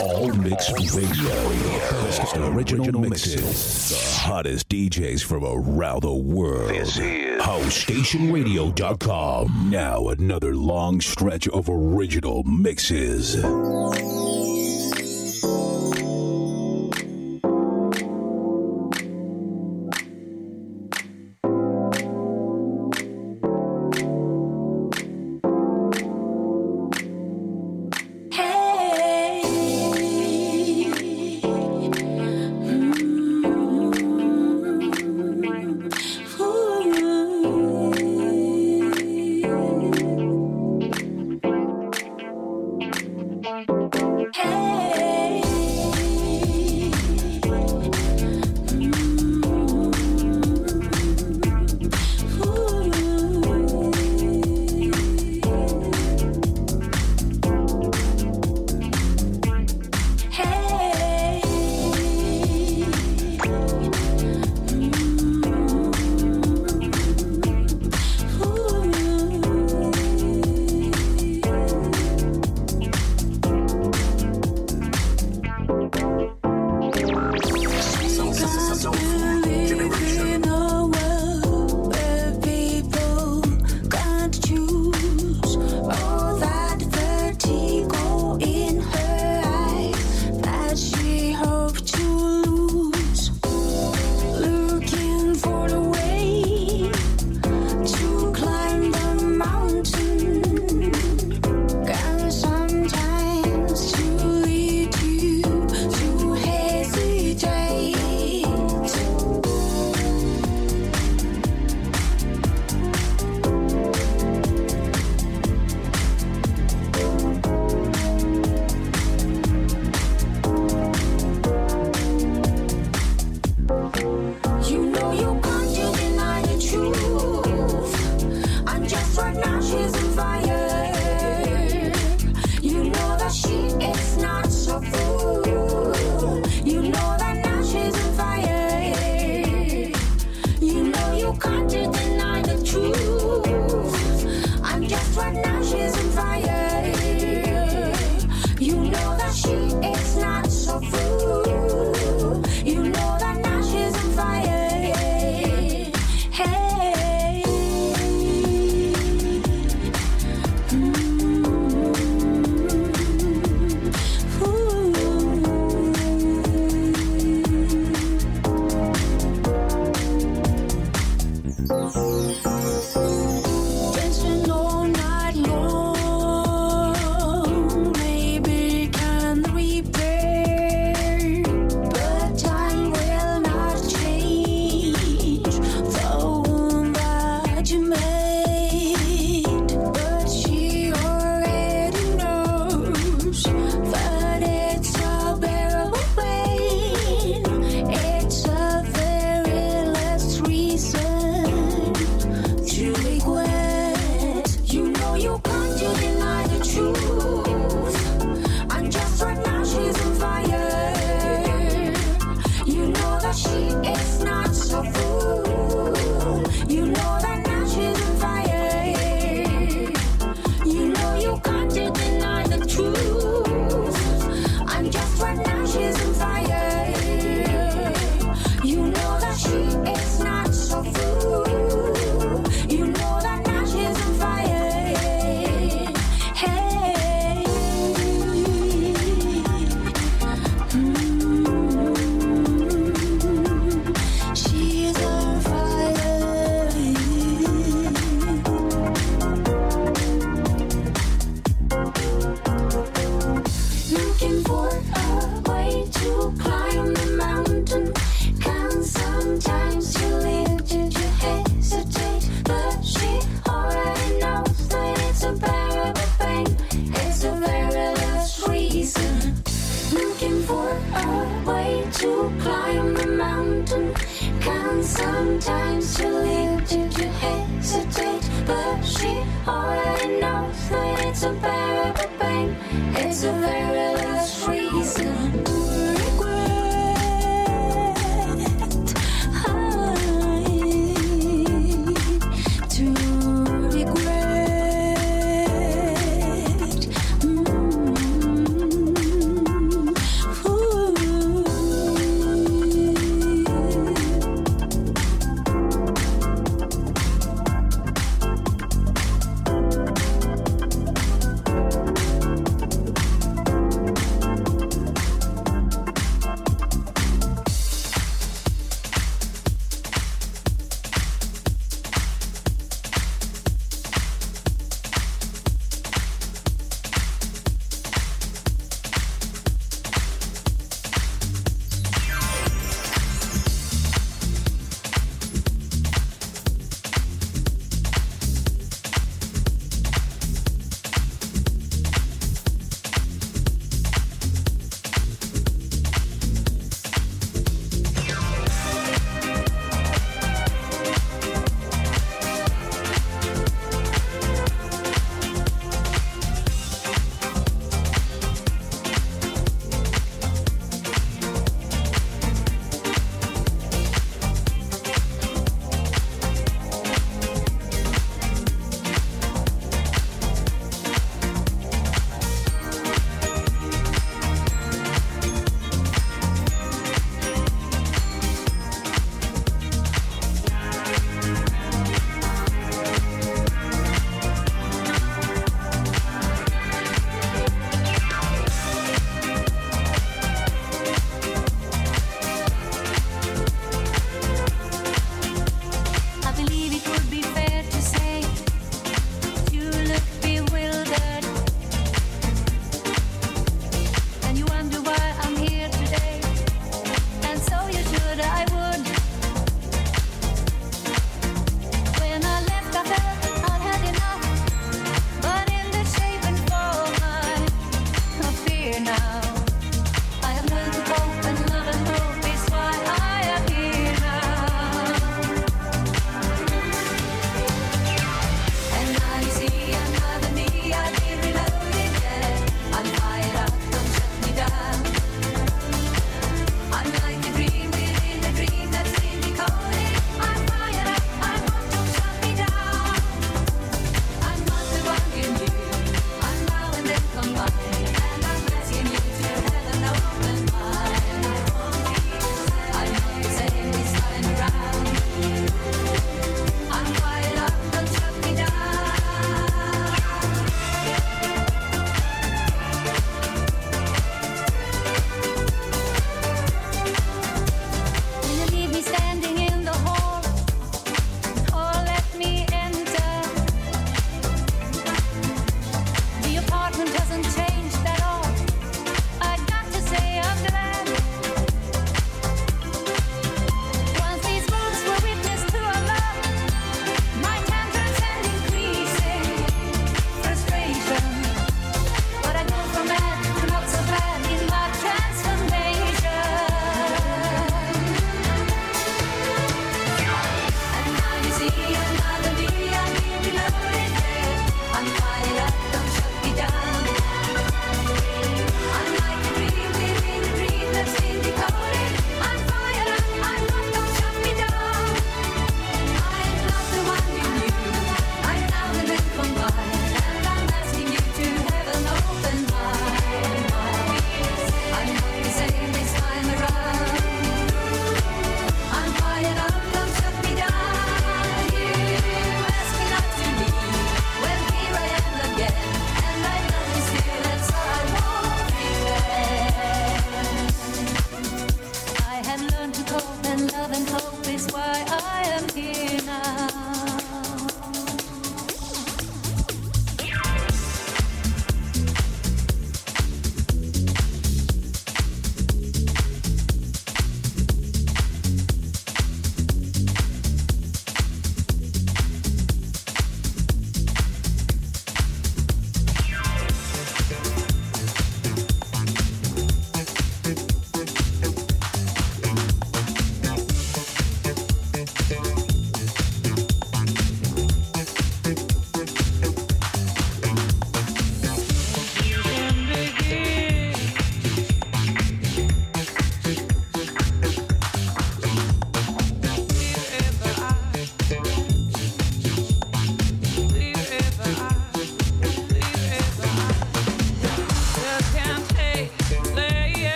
All Mix Radio. Best original mixes. The hottest DJs from around the world. This is HouseStationRadio.com. Now another long stretch of original mixes.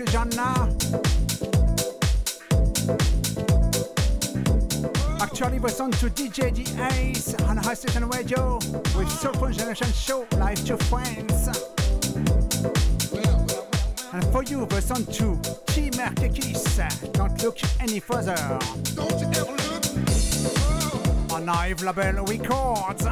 Radio. Welcome if you join now. Actually, we're on to DJ The Ace on High Station Radio with Soulful Generation Show live to friends. And for you, we're on to T Merkekis. Don't look any further. Don't you ever look. On Ive Label Records.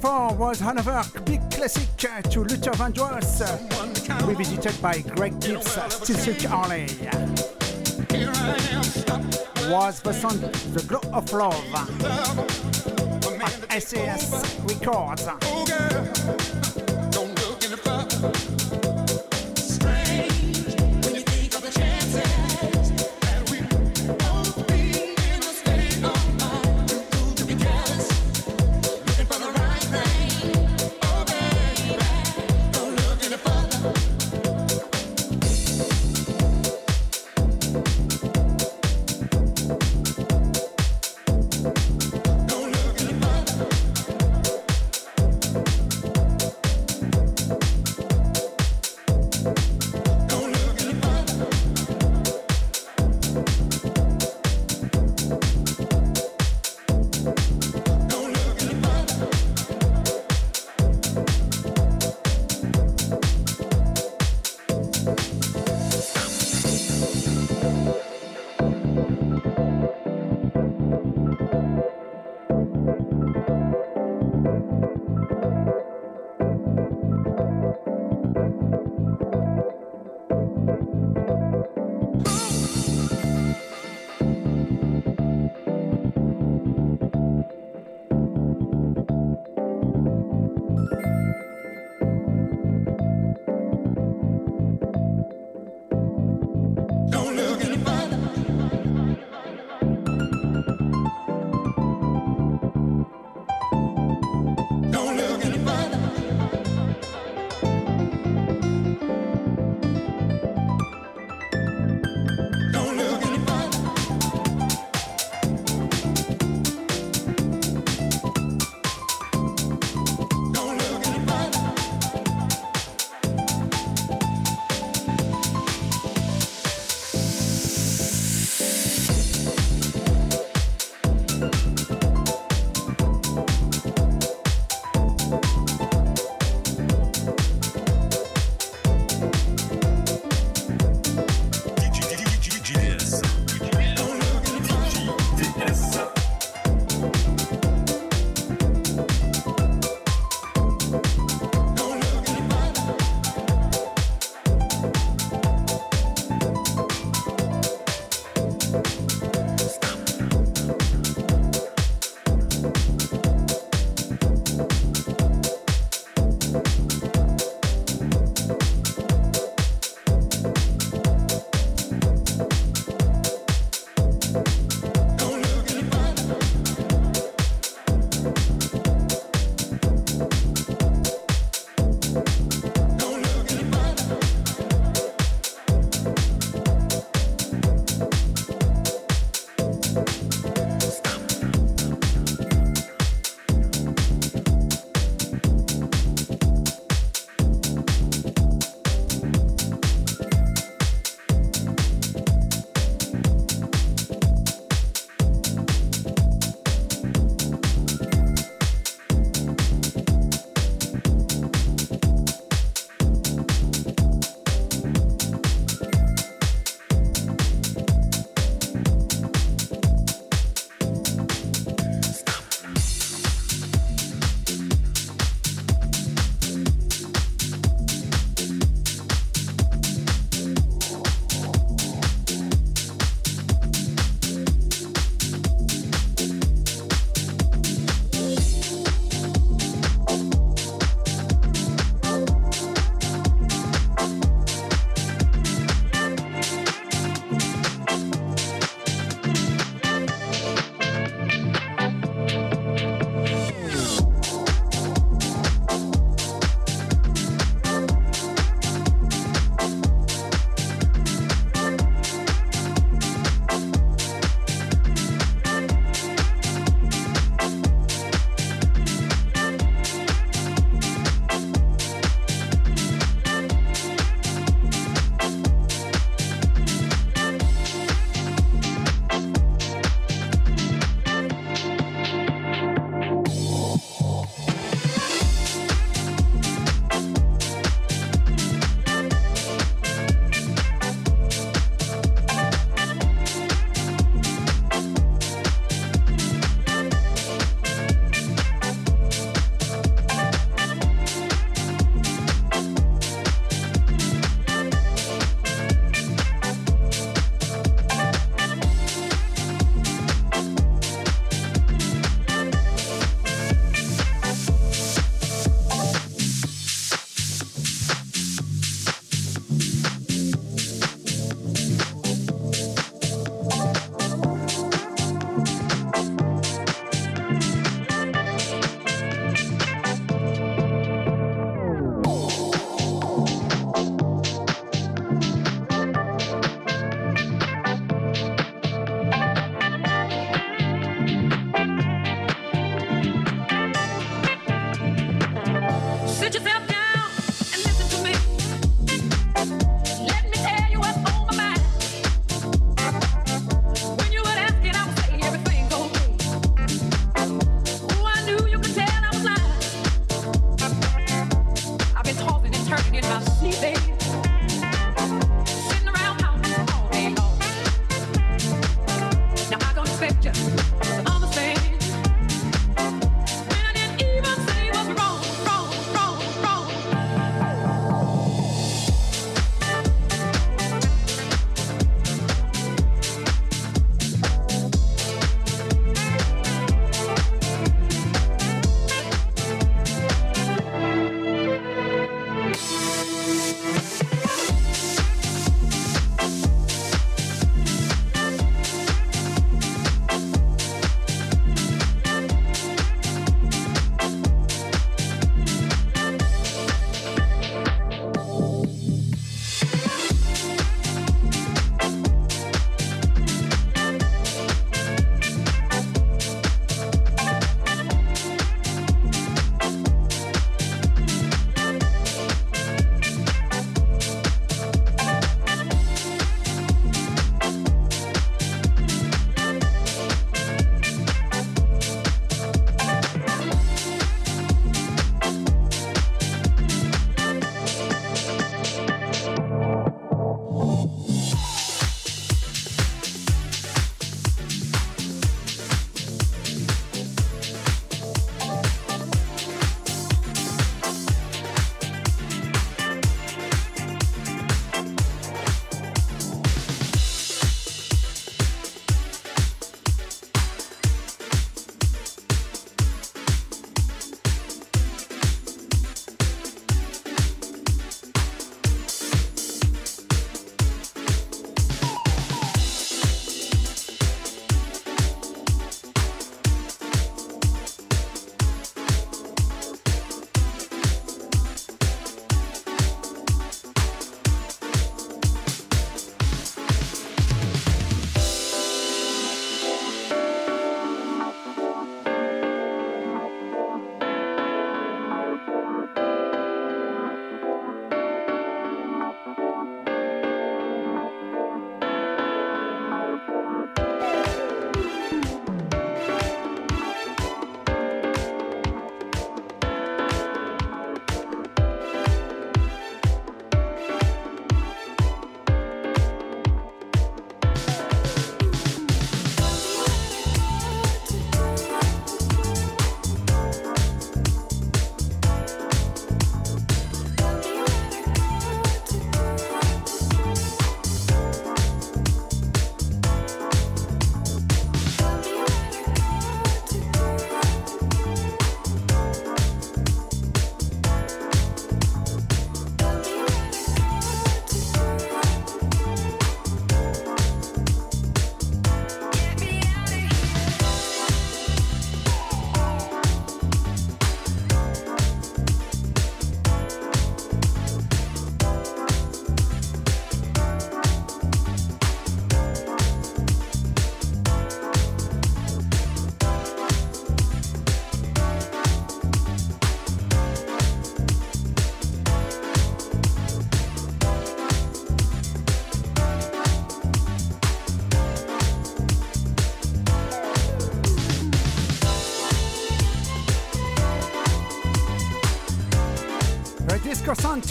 Before was another big classic to Luther Vandross, revisited by Greg Gibbs, Still Silk Alley. Was the song The Glow of Love at SAS Records.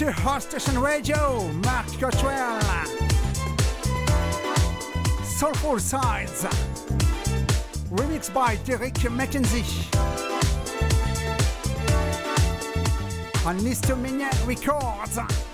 To Hot Station Radio, Mark Cottrell. Soulful Sides, remixed by Derek McKenzie. On Listomania Records.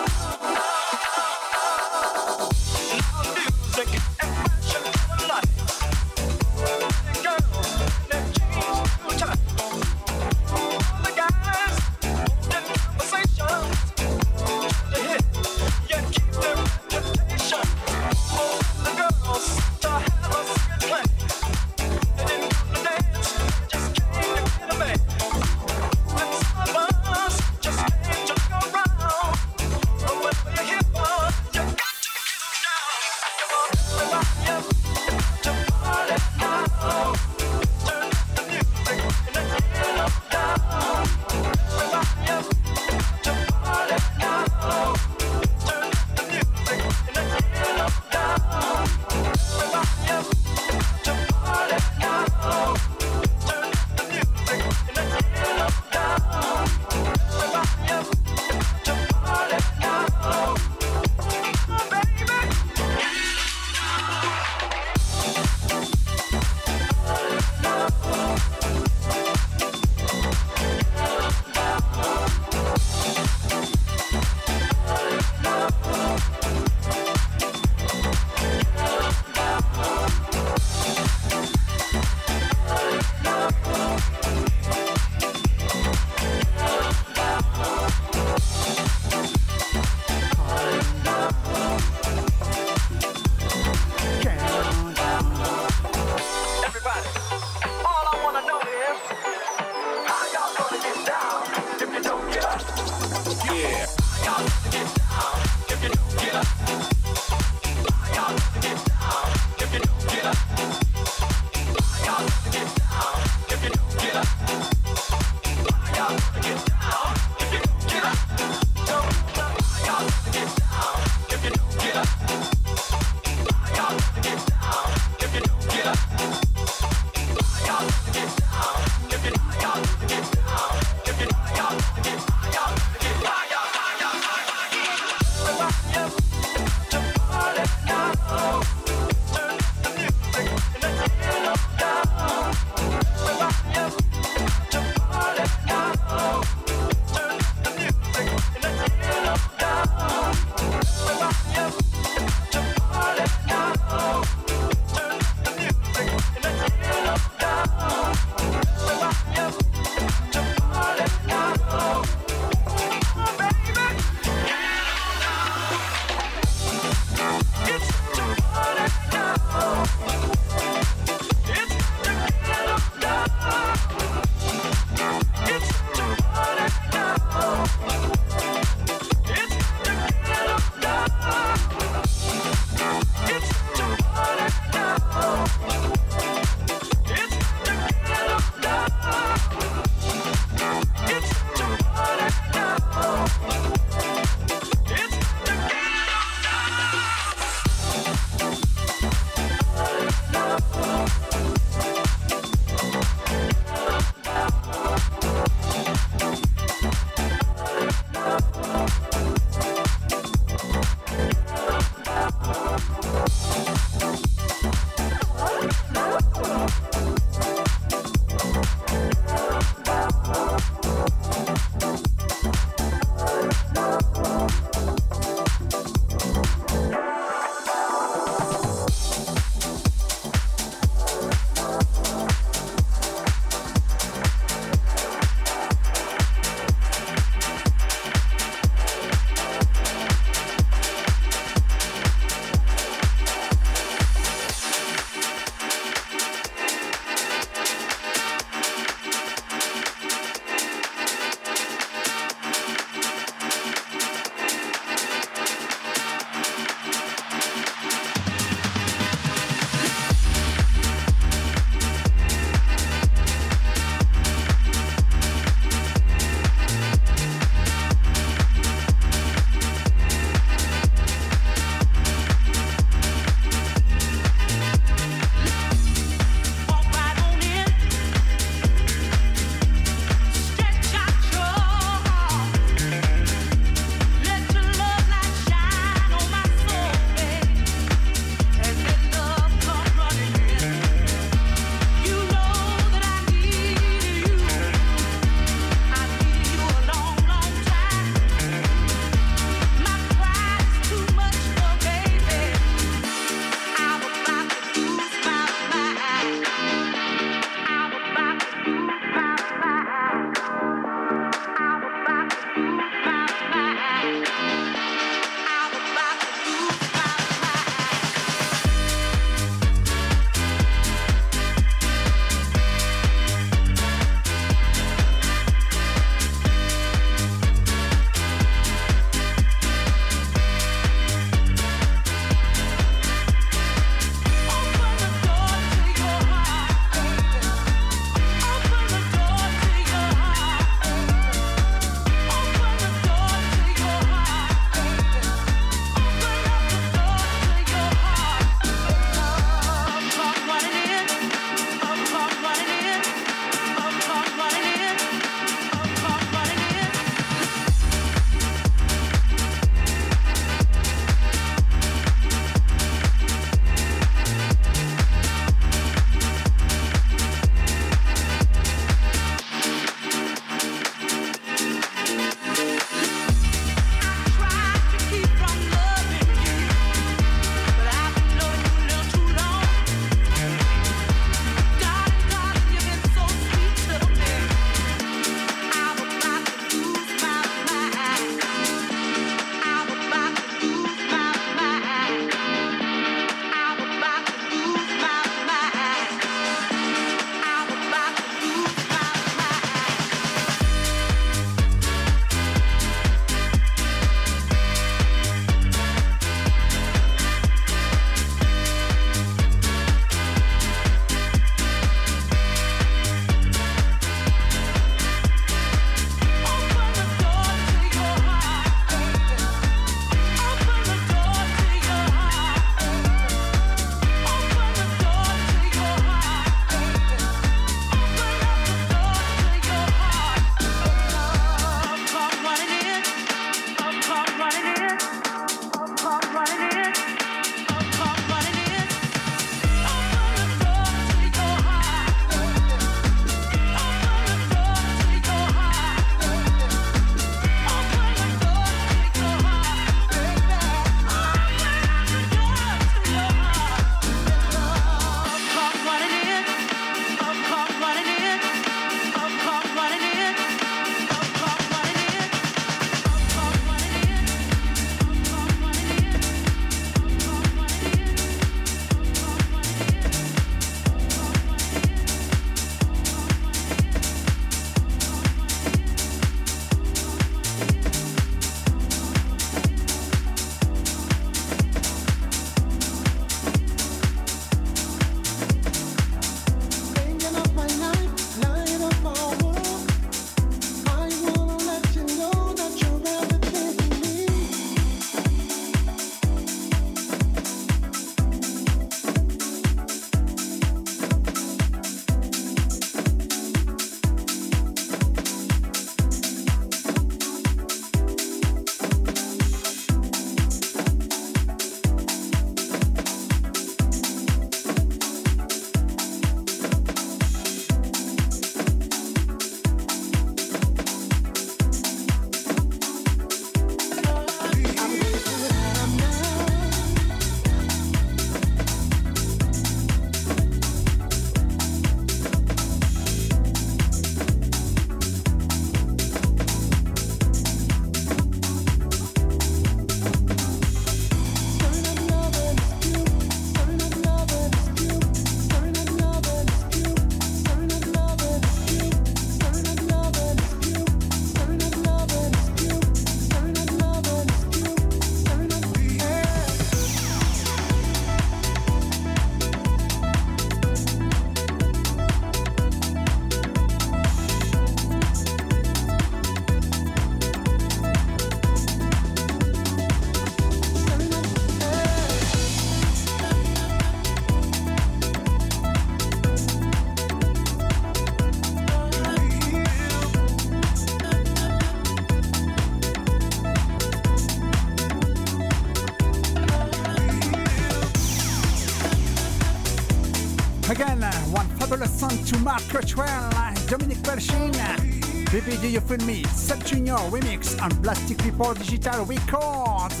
Cottrell, Dominic Belchin, Baby Do You Feel Me, Sub Junior remix on Plastic People Digital Records.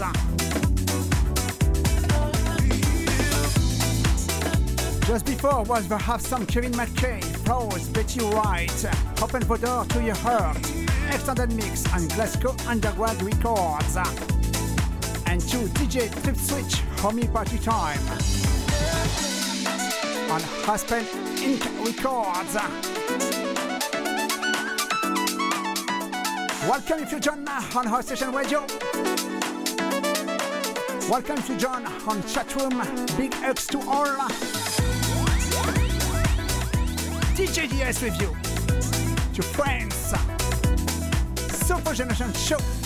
Just before was perhaps some Kevin McKay, Pros, Betty Wright, Open the Door to Your Heart, Extended Mix on Glasgow Underground Records. And two DJ Trip Switch, Homie Party Time. On Aspen Inc. Records. Welcome join on our station radio. Welcome you join on chatroom. Big X to all. DJ DS with you. To friends. Super Generation Show.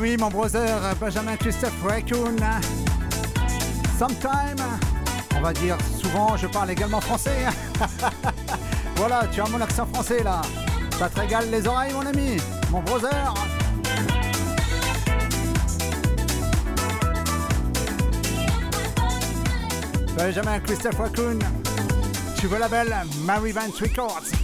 Oui, mon brother Benjamin Christophe Raccoon. Sometime, on va dire souvent, je parle également français. voilà, tu as mon accent français là. Ça te régale les oreilles, mon ami, mon brother. Benjamin Christophe Raccoon. Tu veux la belle Mary Vance Records.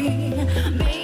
free. Baby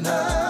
coming up.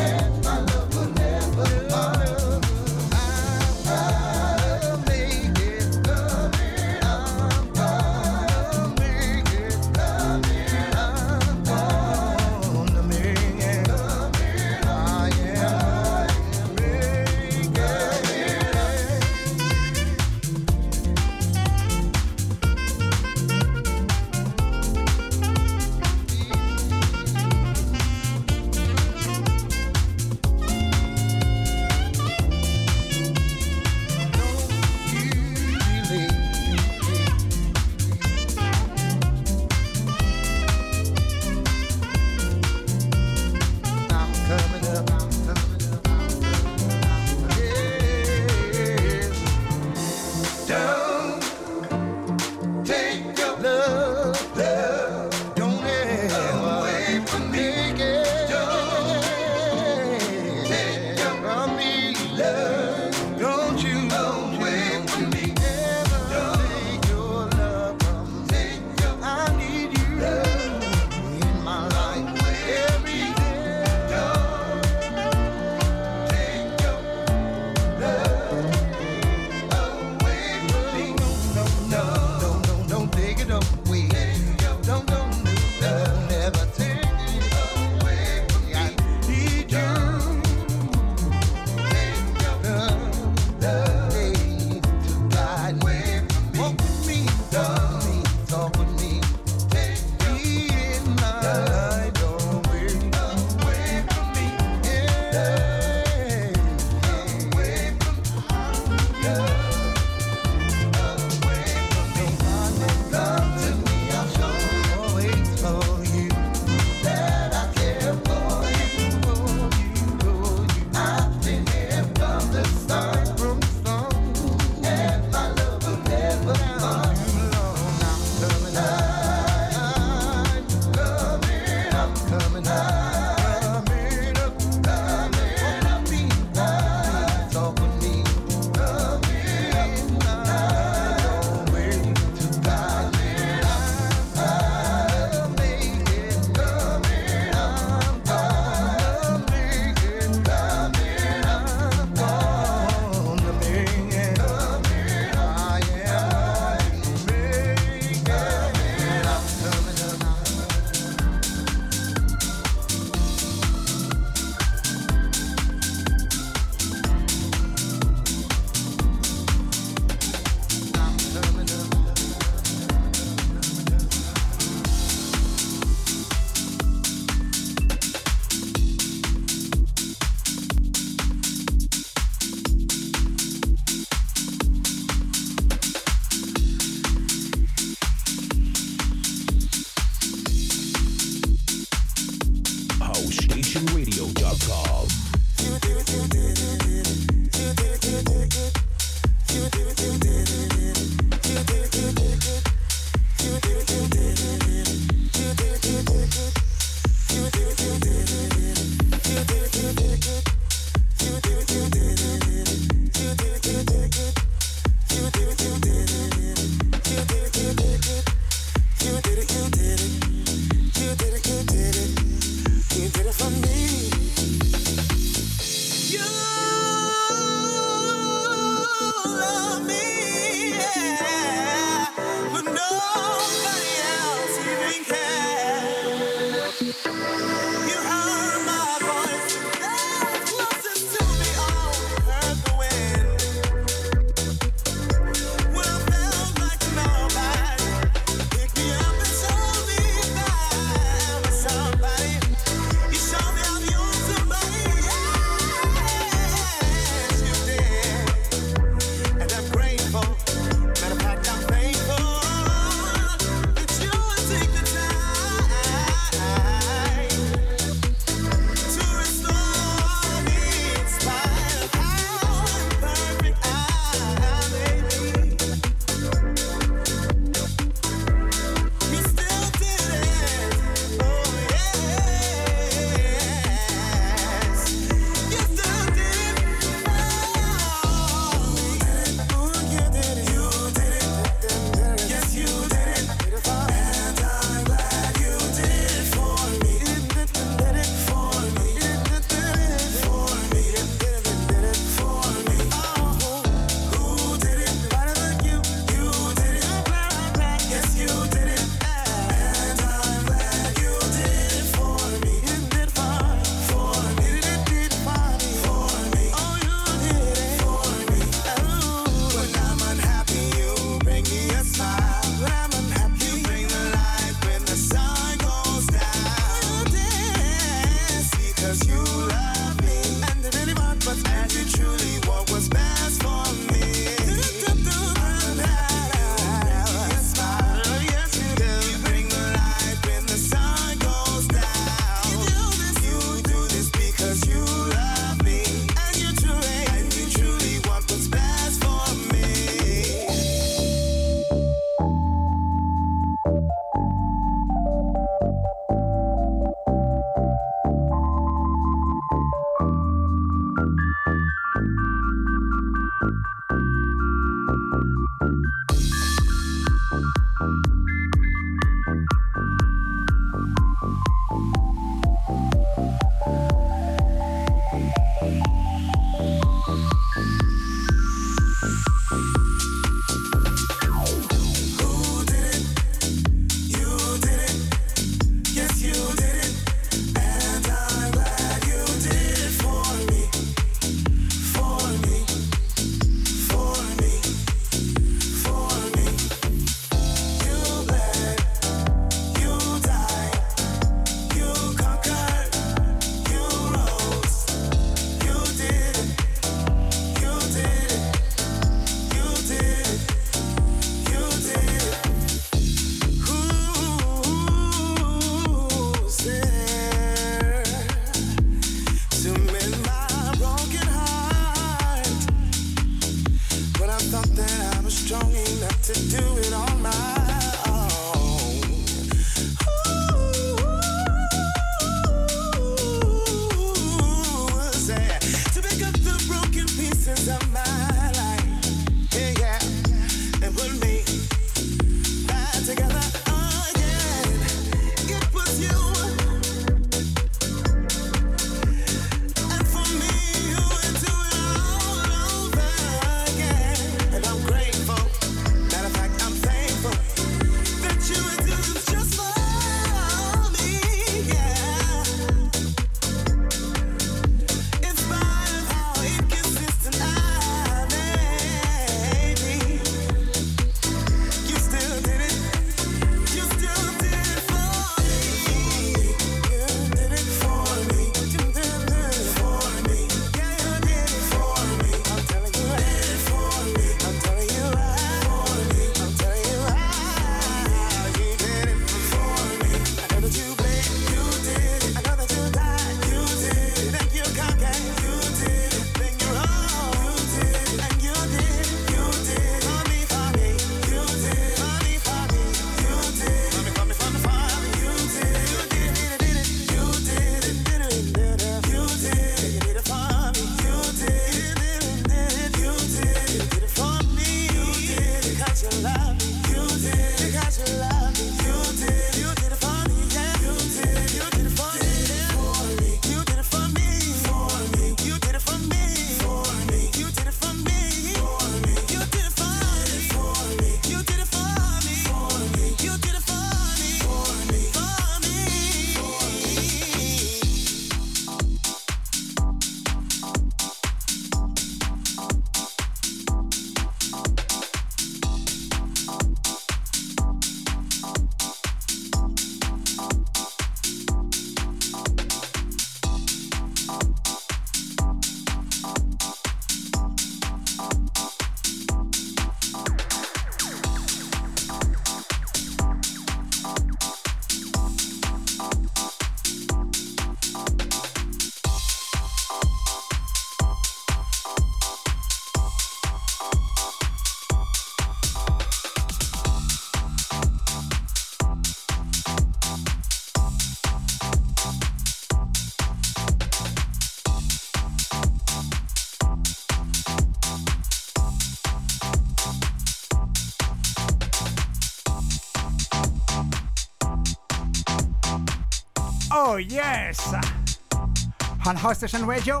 House Station Radio,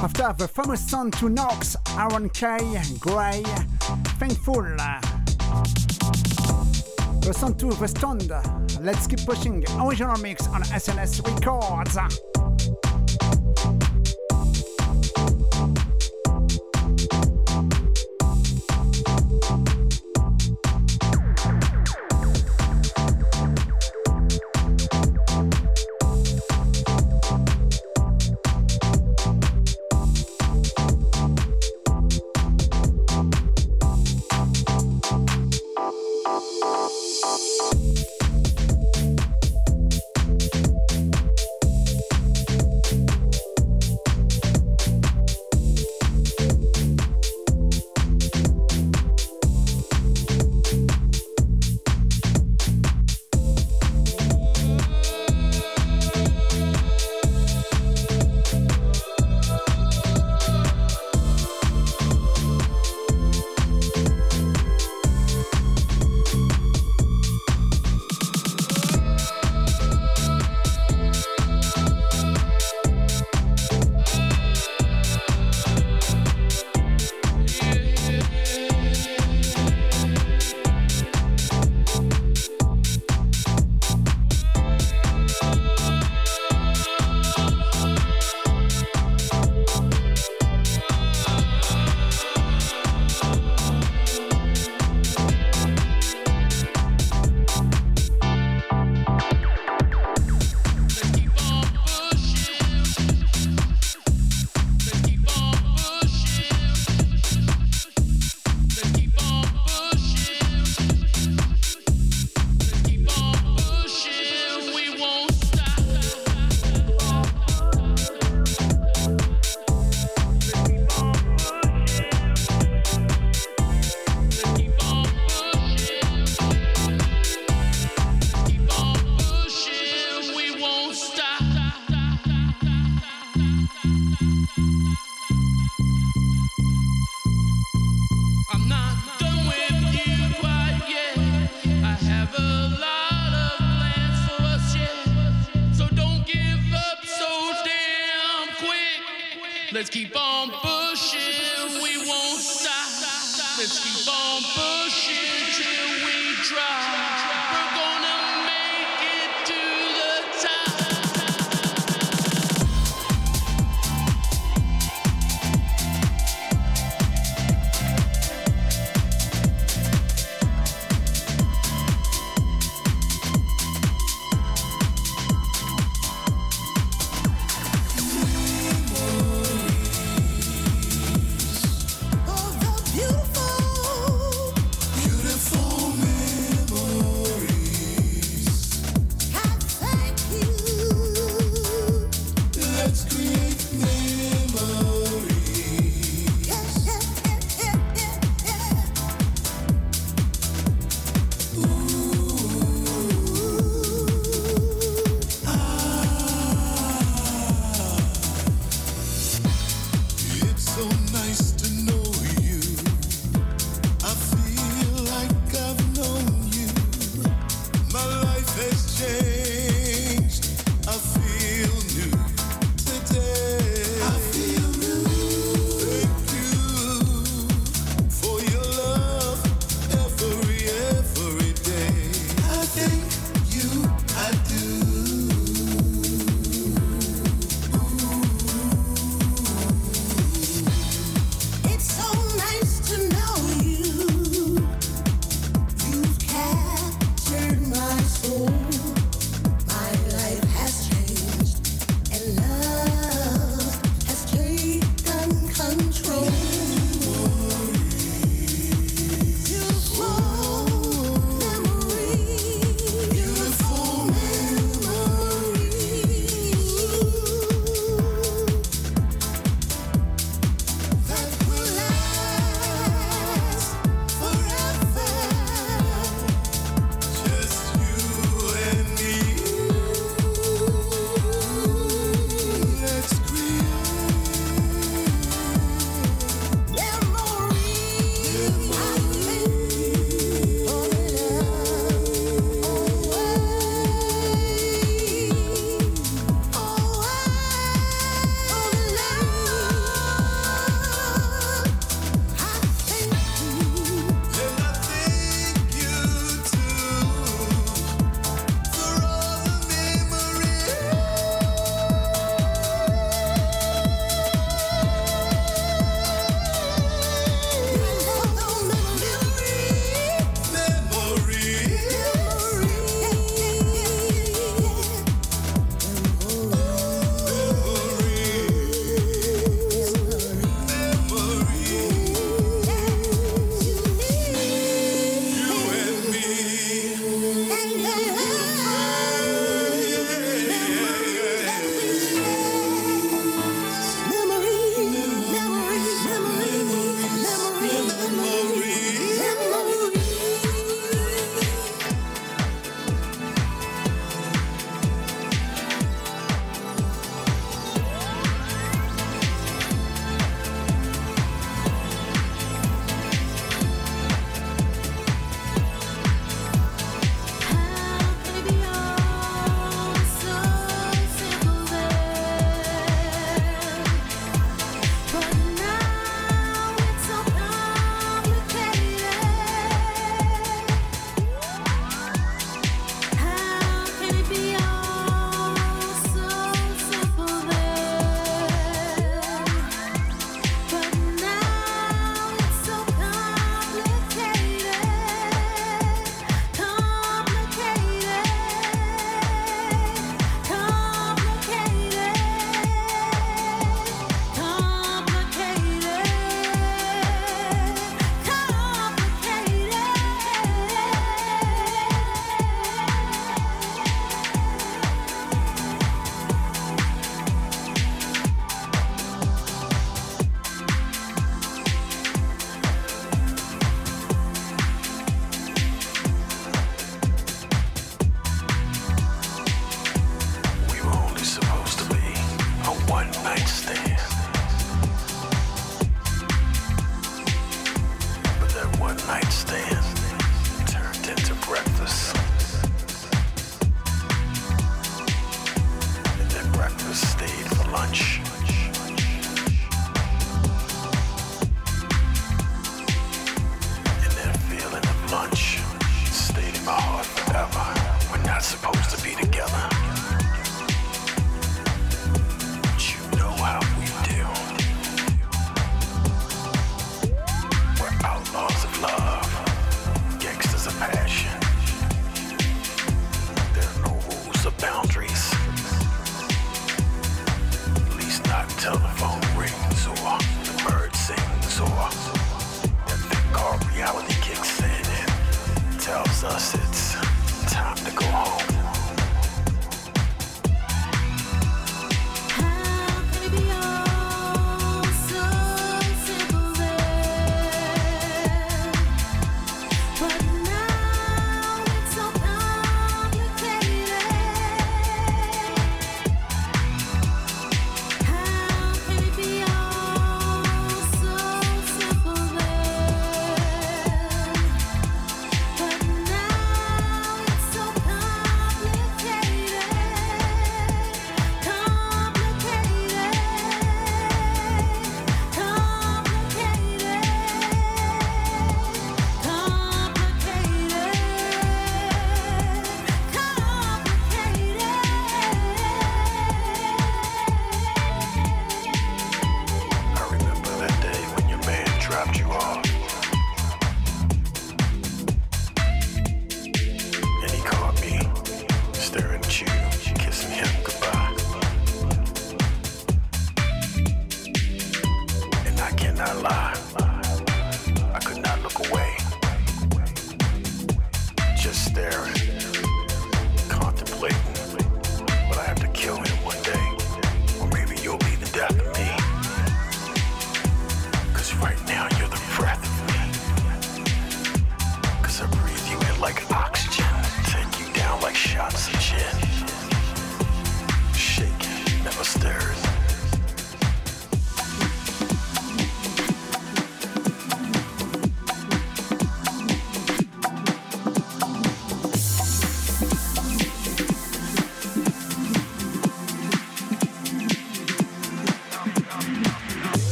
after the famous song to Knox, Aaron K, Gray, Thankful. The song to The Stoned, Let's Keep Pushing, original mix on SNS Records.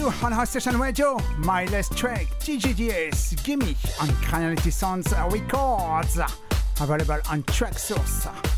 You on our station radio. My last track, TGDS, Gimme on Criminality Sounds Records. Available on Traxsource. my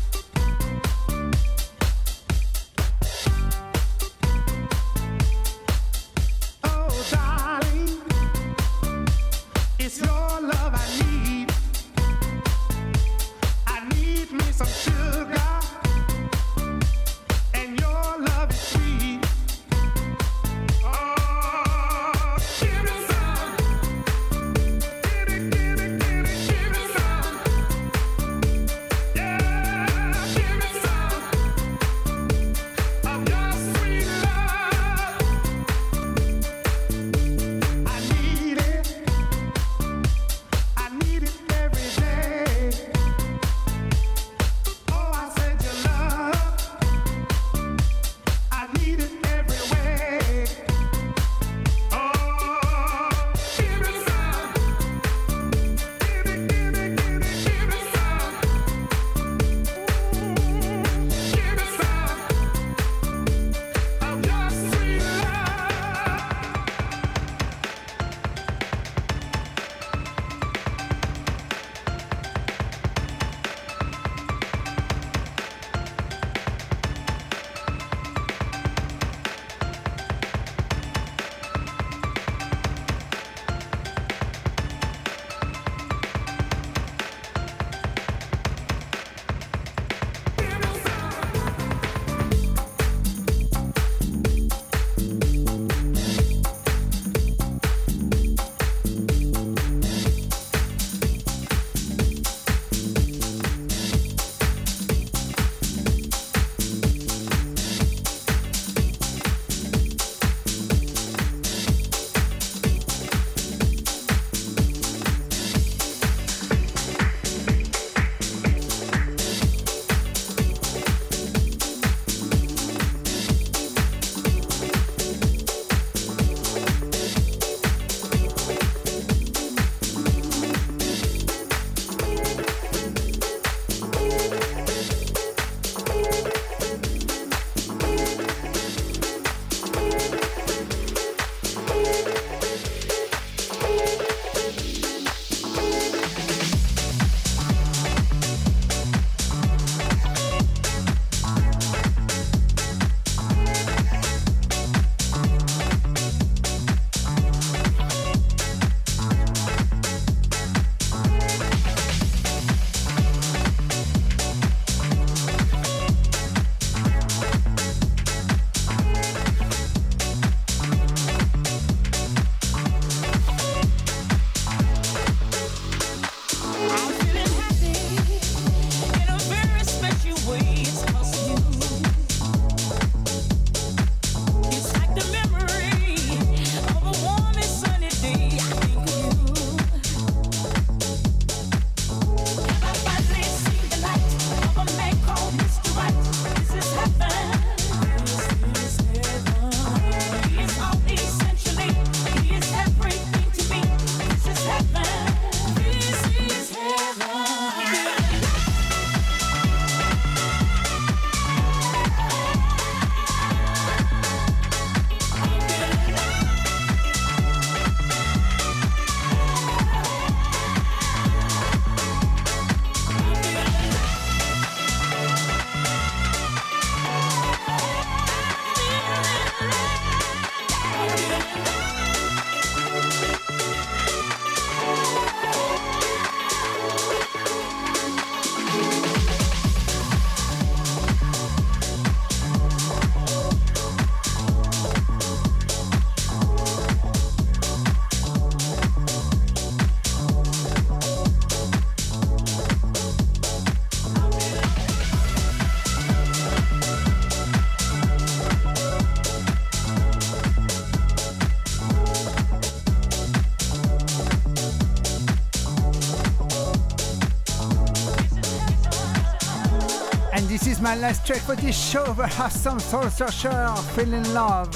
last track for this show. We have some Soul Searcher, Feeling Love,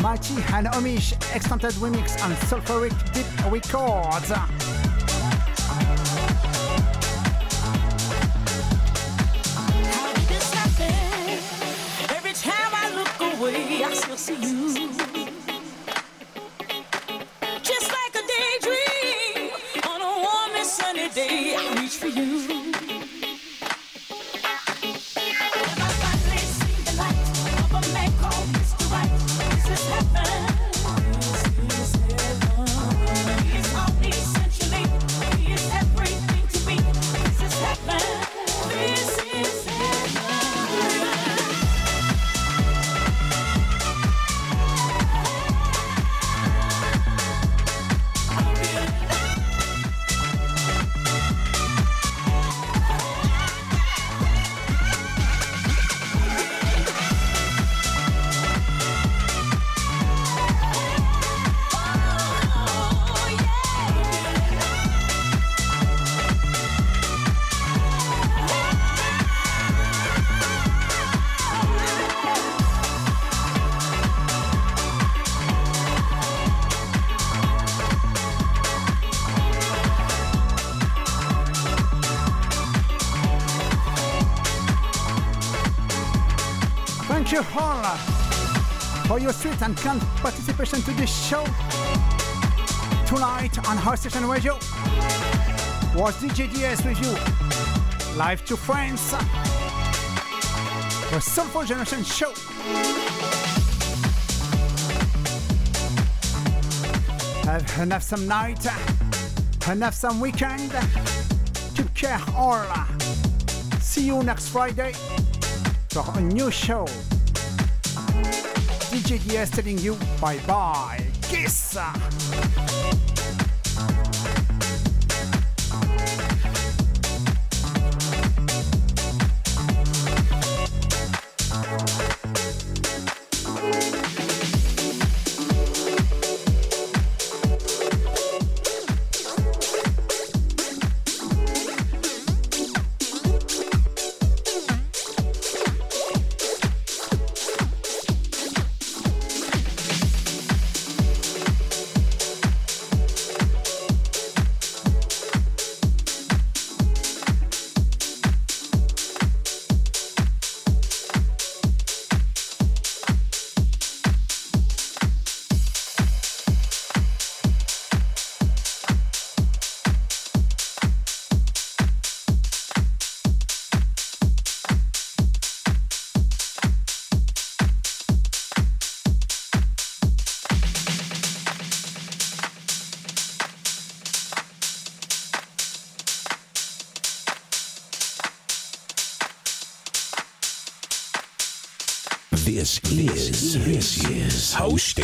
Mighty and Omish, extended remix on Soulfuric Deep Records. And kind participation to this show. Tonight on House Station Radio was DJ DS with you. Live to France. The Soulful Generation Show. Have enough some night, enough some weekend. Take care all. See you next Friday for a new show. DJ DS telling you bye bye. Kiss!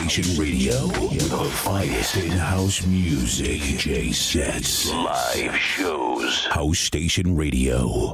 Station Radio, the finest in house music. J sets, live shows. House Station Radio.